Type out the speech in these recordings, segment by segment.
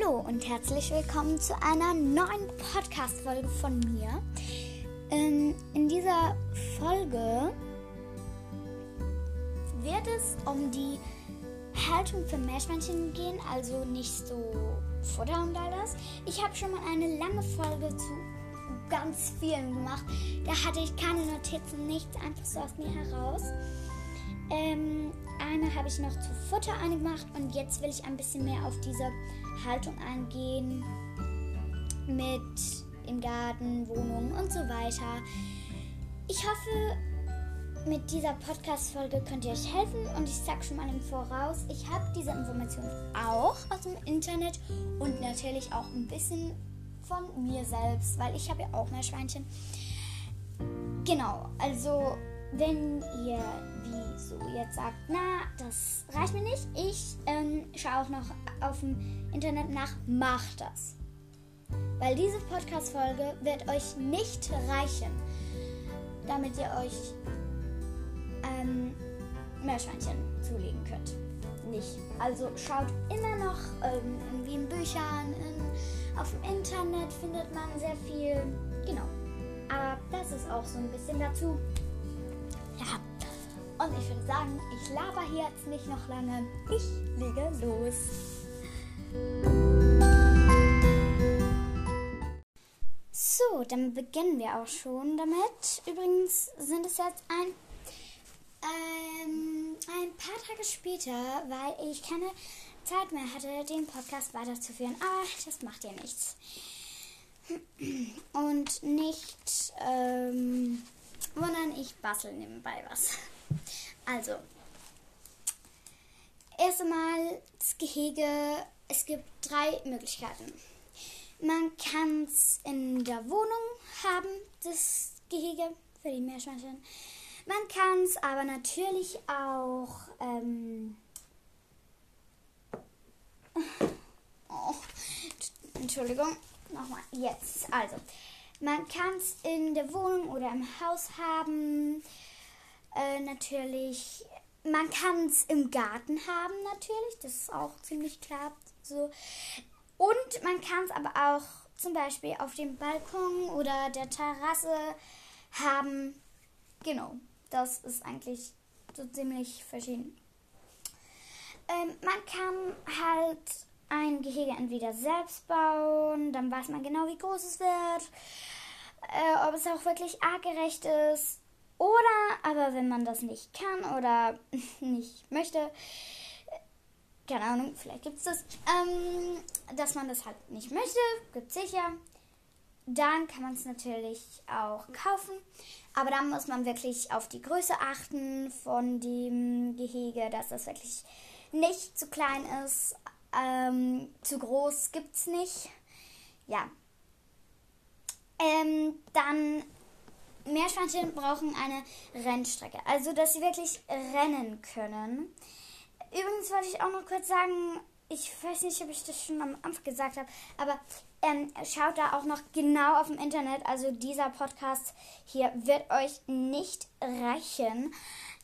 Hallo und herzlich willkommen zu einer neuen Podcast-Folge von mir. Ähm, in dieser Folge wird es um die Haltung für Meerschweinchen gehen, also nicht so Futter und all das. Ich habe schon mal eine lange Folge zu ganz vielen gemacht. Da hatte ich keine Notizen, nichts, einfach so aus mir heraus. Ähm, eine habe ich noch zu Futter angemacht und jetzt will ich ein bisschen mehr auf diese Haltung eingehen mit im Garten, Wohnung und so weiter. Ich hoffe, mit dieser Podcast-Folge könnt ihr euch helfen und ich sage schon mal im Voraus, ich habe diese Informationen auch aus dem Internet und natürlich auch ein bisschen von mir selbst, weil ich habe ja auch mehr Schweinchen. Genau, also wenn ihr wie so jetzt sagt, na, das reicht mir nicht, ich ähm, schaue auch noch auf dem Internet nach, macht das. Weil diese Podcast-Folge wird euch nicht reichen, damit ihr euch ähm, Meerschweinchen zulegen könnt. Nicht. Also schaut immer noch ähm, irgendwie in Büchern, in, auf dem Internet findet man sehr viel. Genau. Aber das ist auch so ein bisschen dazu. Und ich würde sagen, ich laber hier jetzt nicht noch lange. Ich lege los. So, dann beginnen wir auch schon damit. Übrigens sind es jetzt ein, ähm, ein paar Tage später, weil ich keine Zeit mehr hatte, den Podcast weiterzuführen. Aber das macht ja nichts. Und nicht ähm, wundern, ich bastel nebenbei was. Also, erst einmal das Gehege. Es gibt drei Möglichkeiten. Man kann es in der Wohnung haben, das Gehege für die Meerschweinchen. Man kann es aber natürlich auch. Ähm oh, Entschuldigung, nochmal. Jetzt. Also, man kann es in der Wohnung oder im Haus haben. Äh, natürlich. Man kann es im Garten haben, natürlich. Das ist auch ziemlich klar. So. Und man kann es aber auch zum Beispiel auf dem Balkon oder der Terrasse haben. Genau, das ist eigentlich so ziemlich verschieden. Ähm, man kann halt ein Gehege entweder selbst bauen, dann weiß man genau, wie groß es wird, äh, ob es auch wirklich artgerecht ist. Oder aber wenn man das nicht kann oder nicht möchte, keine Ahnung, vielleicht gibt es das, ähm, dass man das halt nicht möchte, gibt sicher. Dann kann man es natürlich auch kaufen. Aber dann muss man wirklich auf die Größe achten von dem Gehege, dass das wirklich nicht zu klein ist. Ähm, zu groß gibt es nicht. Ja. Ähm, dann Meerschweinchen brauchen eine Rennstrecke. Also, dass sie wirklich rennen können. Übrigens wollte ich auch noch kurz sagen, ich weiß nicht, ob ich das schon am Anfang gesagt habe, aber ähm, schaut da auch noch genau auf dem Internet. Also dieser Podcast hier wird euch nicht reichen.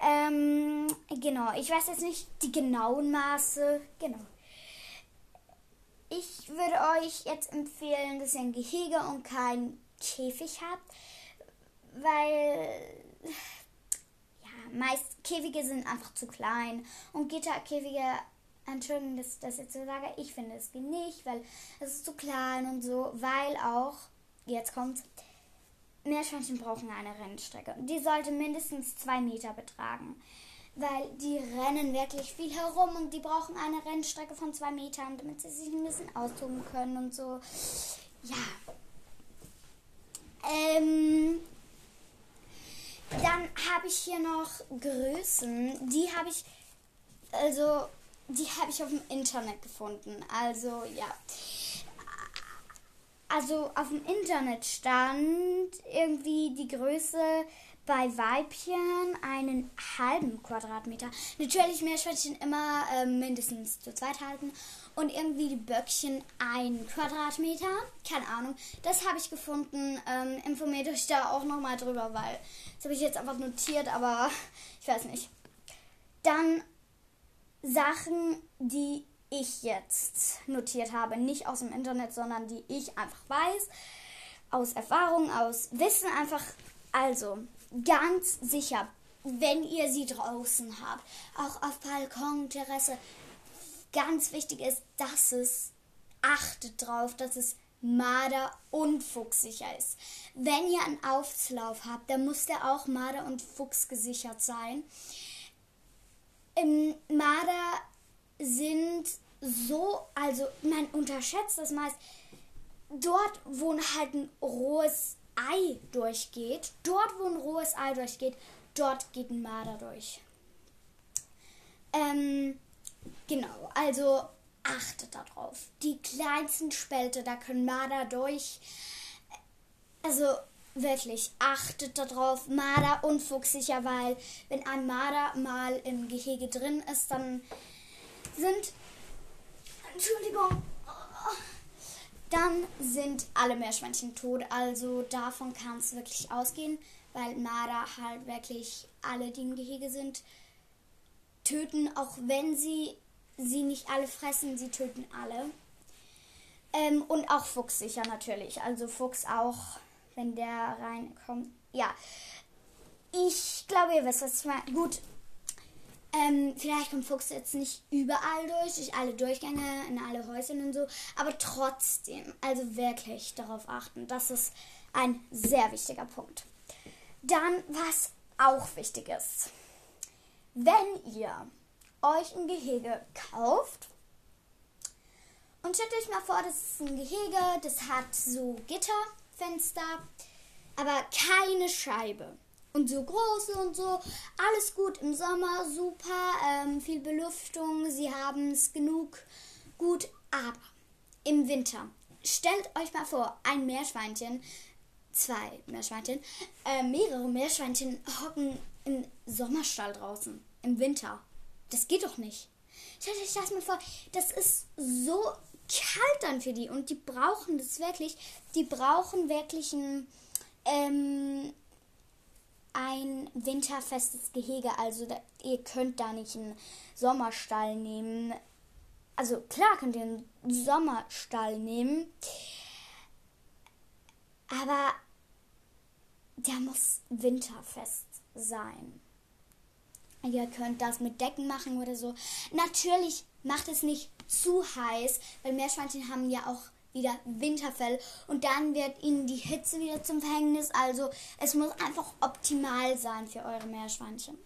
Ähm, genau, ich weiß jetzt nicht die genauen Maße. Genau. Ich würde euch jetzt empfehlen, dass ihr ein Gehege und kein Käfig habt, weil meist Käfige sind einfach zu klein und Gitterkäfige, Entschuldigung, dass ich das jetzt so sage, ich finde es nicht, weil es ist zu klein und so, weil auch, jetzt kommt, Meerschweinchen brauchen eine Rennstrecke. Die sollte mindestens zwei Meter betragen. Weil die rennen wirklich viel herum und die brauchen eine Rennstrecke von zwei Metern, damit sie sich ein bisschen austoben können und so. Ja. Ähm, dann habe ich hier noch Größen. Die habe ich, also, die habe ich auf dem Internet gefunden. Also, ja. Also, auf dem Internet stand irgendwie die Größe bei Weibchen einen halben Quadratmeter. Natürlich Meerschweinchen immer äh, mindestens zu zweit halten. Und irgendwie die Böckchen ein Quadratmeter. Keine Ahnung. Das habe ich gefunden. Ähm, informiert euch da auch nochmal drüber, weil das habe ich jetzt einfach notiert, aber ich weiß nicht. Dann Sachen, die ich jetzt notiert habe. Nicht aus dem Internet, sondern die ich einfach weiß. Aus Erfahrung, aus Wissen einfach. Also, ganz sicher, wenn ihr sie draußen habt, auch auf Balkon, Terrasse, ganz wichtig ist, dass es achtet drauf, dass es Marder und Fuchs sicher ist. Wenn ihr einen Auflauf habt, dann muss der auch Marder und Fuchs gesichert sein. Im Marder sind so, also man unterschätzt das meist, dort, wo halt ein rohes Ei durchgeht, dort, wo ein rohes Ei durchgeht, dort geht ein Marder durch. Ähm, genau, also achtet darauf. Die kleinsten Spälte, da können Marder durch. Also wirklich, achtet darauf. Marder und Fuchs sicher, weil wenn ein Marder mal im Gehege drin ist, dann sind. Entschuldigung. Dann sind alle Meerschweinchen tot. Also davon kann es wirklich ausgehen, weil Marder halt wirklich alle, die im Gehege sind, töten, auch wenn sie sie nicht alle fressen, sie töten alle. Ähm, und auch Fuchs sicher natürlich. Also Fuchs auch, wenn der reinkommt. Ja. Ich glaube, ihr wisst, was ich meine. Gut. Ähm, vielleicht kommt Fuchs jetzt nicht überall durch, durch alle Durchgänge, in alle Häuschen und so. Aber trotzdem, also wirklich darauf achten. Das ist ein sehr wichtiger Punkt. Dann, was auch wichtig ist. Wenn ihr euch ein Gehege kauft. Und stellt euch mal vor, das ist ein Gehege, das hat so Gitterfenster, aber keine Scheibe. Und so große und so. Alles gut im Sommer, super, ähm, viel Belüftung, sie haben es genug gut. Aber im Winter, stellt euch mal vor, ein Meerschweinchen, zwei Meerschweinchen, äh, mehrere Meerschweinchen hocken im Sommerstall draußen, im Winter. Das geht doch nicht. Stellt euch das mal vor, das ist so kalt dann für die und die brauchen das wirklich. Die brauchen wirklich ein, ähm, ein winterfestes Gehege. Also da, ihr könnt da nicht einen Sommerstall nehmen. Also klar könnt ihr einen Sommerstall nehmen. Aber der muss winterfest sein. Ihr könnt das mit Decken machen oder so. Natürlich macht es nicht zu heiß, weil Meerschweinchen haben ja auch wieder Winterfell und dann wird ihnen die Hitze wieder zum Verhängnis. Also es muss einfach optimal sein für eure Meerschweinchen.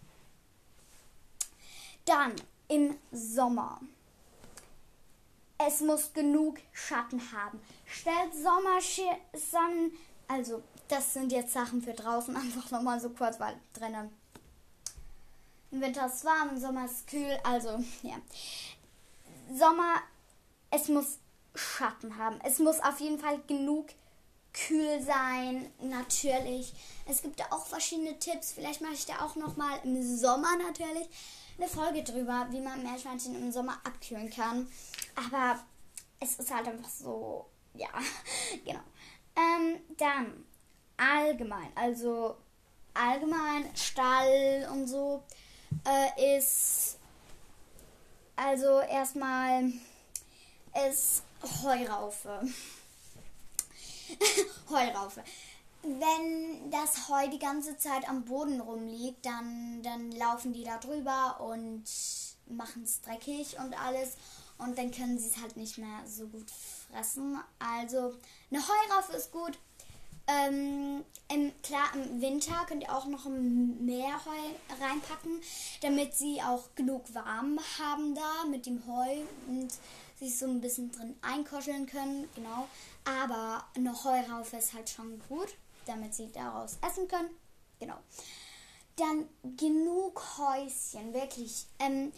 Dann im Sommer. Es muss genug Schatten haben. Stellt Sommersonnen, also das sind jetzt Sachen für draußen, einfach nochmal so kurz, weil drinnen im Winter ist es warm, im Sommer ist es kühl. Also, ja. Sommer, es muss Schatten haben. Es muss auf jeden Fall genug kühl sein, natürlich. Es gibt da auch verschiedene Tipps. Vielleicht mache ich da auch noch mal im Sommer natürlich eine Folge drüber, wie man Meerschweinchen im Sommer abkühlen kann. Aber es ist halt einfach so, ja, genau. Ähm, dann allgemein, also allgemein Stall und so äh, ist also erstmal ist Heuraufe. Heuraufe. Wenn das Heu die ganze Zeit am Boden rumliegt, dann, dann laufen die da drüber und machen es dreckig und alles. Und dann können sie es halt nicht mehr so gut fressen. Also eine Heuraufe ist gut. Ähm, im, klar, im Winter könnt ihr auch noch mehr Heu reinpacken, damit sie auch genug warm haben da mit dem Heu und sich so ein bisschen drin einkoscheln können. Genau. Aber eine Heuraufe ist halt schon gut, damit sie daraus essen können. Genau. Dann genug Häuschen, wirklich. Ähm,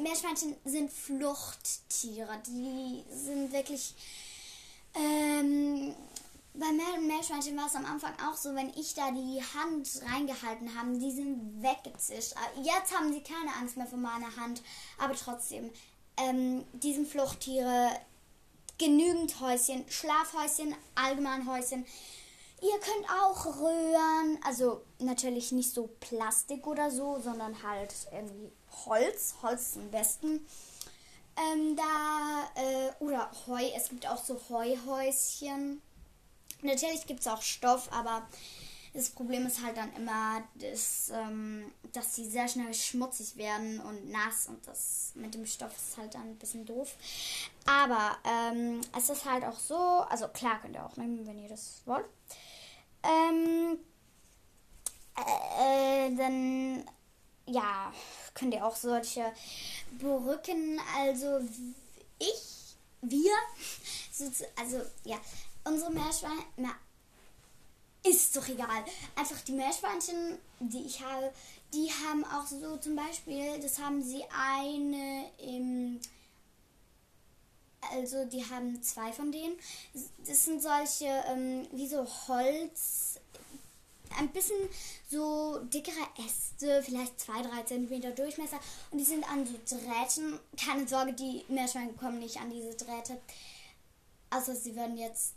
Meerschweinchen sind Fluchttiere. Die sind wirklich. Ähm, bei Meerschweinchen war es am Anfang auch so, wenn ich da die Hand reingehalten habe, die sind weggezischt. Äh, jetzt haben sie keine Angst mehr vor meiner Hand, aber trotzdem, ähm, die sind Fluchttiere, genügend Häuschen, Schlafhäuschen, Allgemeinhäuschen. Ihr könnt auch röhren, also natürlich nicht so Plastik oder so, sondern halt irgendwie Holz. Holz am besten. Ähm, da, äh, oder Heu, es gibt auch so Heuhäuschen. Natürlich gibt es auch Stoff, aber das Problem ist halt dann immer, dass, ähm, dass sie sehr schnell schmutzig werden und nass und das mit dem Stoff ist halt dann ein bisschen doof. Aber ähm, es ist halt auch so, also klar könnt ihr auch nehmen, wenn ihr das wollt. Ähm, äh, dann, ja, könnt ihr auch solche Brücken, also ich, wir, also ja, unsere Meerschweine, ist doch egal. Einfach die Meerschweinchen, die ich habe, die haben auch so zum Beispiel, das haben sie eine im. Also die haben zwei von denen. Das sind solche ähm, wie so Holz, ein bisschen so dickere Äste, vielleicht zwei, drei Zentimeter Durchmesser. Und die sind an so Drähten. Keine Sorge, die Meerschweine kommen nicht an diese Drähte. Außer sie würden jetzt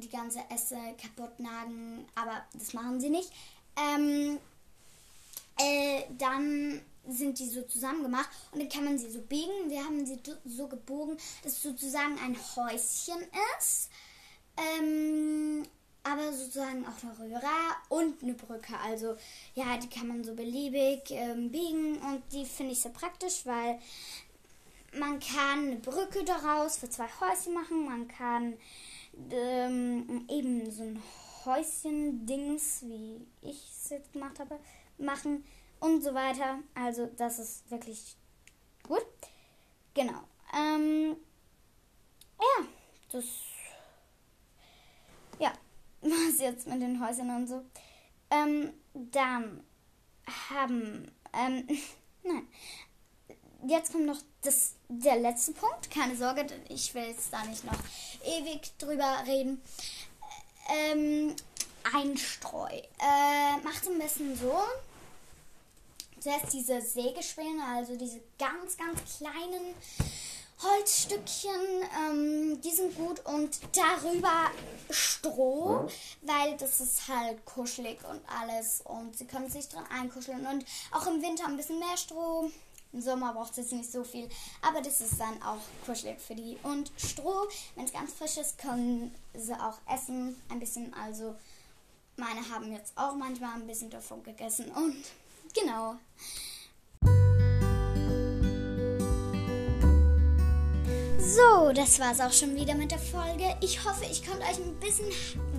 die ganze Esse kaputt nagen, aber das machen sie nicht. Ähm, äh, dann sind die so zusammen gemacht und dann kann man sie so biegen. Wir haben sie so gebogen, dass sozusagen ein Häuschen ist. Ähm, aber sozusagen auch eine Röhre und eine Brücke. Also ja, die kann man so beliebig ähm, biegen und die finde ich sehr praktisch, weil man kann eine Brücke daraus für zwei Häuschen machen. Man kann ähm, eben so ein Häuschen-Dings, wie ich es jetzt gemacht habe, machen und so weiter. Also das ist wirklich gut. Genau. Ähm, ja, das. Ja, was jetzt mit den Häusern und so. Ähm, dann haben. Ähm, nein jetzt kommt noch das, der letzte Punkt. Keine Sorge, ich will jetzt da nicht noch ewig drüber reden. Ähm, Einstreu. Äh, macht am besten so. Zuerst diese Sägespäne, also diese ganz, ganz kleinen Holzstückchen, ähm, die sind gut und darüber Stroh, weil das ist halt kuschelig und alles und sie können sich dran einkuscheln und auch im Winter ein bisschen mehr Stroh. Im Sommer braucht es nicht so viel, aber das ist dann auch kuschelig für die. Und Stroh, wenn es ganz frisch ist, können sie auch essen. Ein bisschen, also meine haben jetzt auch manchmal ein bisschen davon gegessen. Und genau. So, das war's auch schon wieder mit der Folge. Ich hoffe, ich konnte euch ein bisschen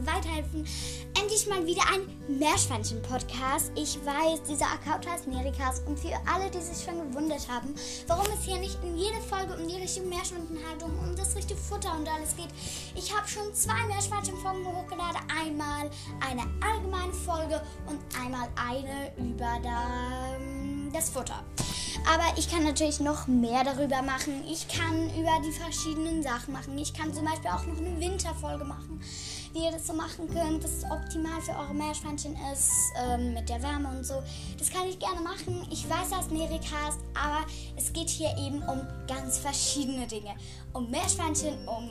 weiterhelfen. Endlich mal wieder ein Meerschweinchen-Podcast. Ich weiß, dieser Account heißt Nerikas und für alle, die sich schon gewundert haben, warum es hier nicht in jede Folge um die richtige Meerschweinchenhaltung, um das richtige Futter und alles geht. Ich habe schon zwei Meerschweinchen-Folgen hochgeladen. Einmal eine allgemeine Folge und einmal eine über das Futter. Aber ich kann natürlich noch mehr darüber machen. Ich kann über die verschiedenen Sachen machen. Ich kann zum Beispiel auch noch eine Winterfolge machen, wie ihr das so machen könnt, was optimal für eure Meerschweinchen ist, ähm, mit der Wärme und so. Das kann ich gerne machen. Ich weiß, dass Nericast, aber es geht hier eben um ganz verschiedene Dinge. Um Meerschweinchen, um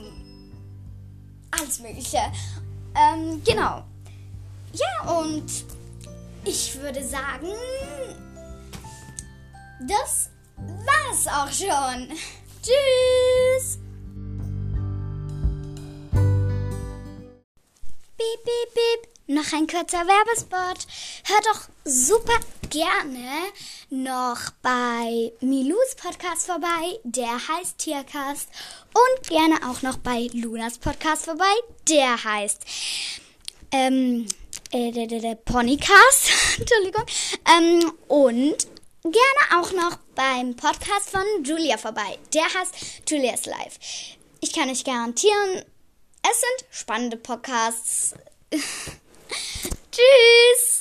alles Mögliche. Ähm, genau. Ja, und ich würde sagen, das war's auch schon. Tschüss. Piep, piep, piep. Noch ein kurzer Werbespot. Hört doch super gerne noch bei Milus Podcast vorbei, der heißt Tiercast. Und gerne auch noch bei Lunas Podcast vorbei, der heißt ähm, äh, der, der, der Ponycast. Entschuldigung. Ähm, und gerne auch noch beim Podcast von Julia vorbei. Der heißt Julia's Life. Ich kann euch garantieren, es sind spannende Podcasts. Tschüss!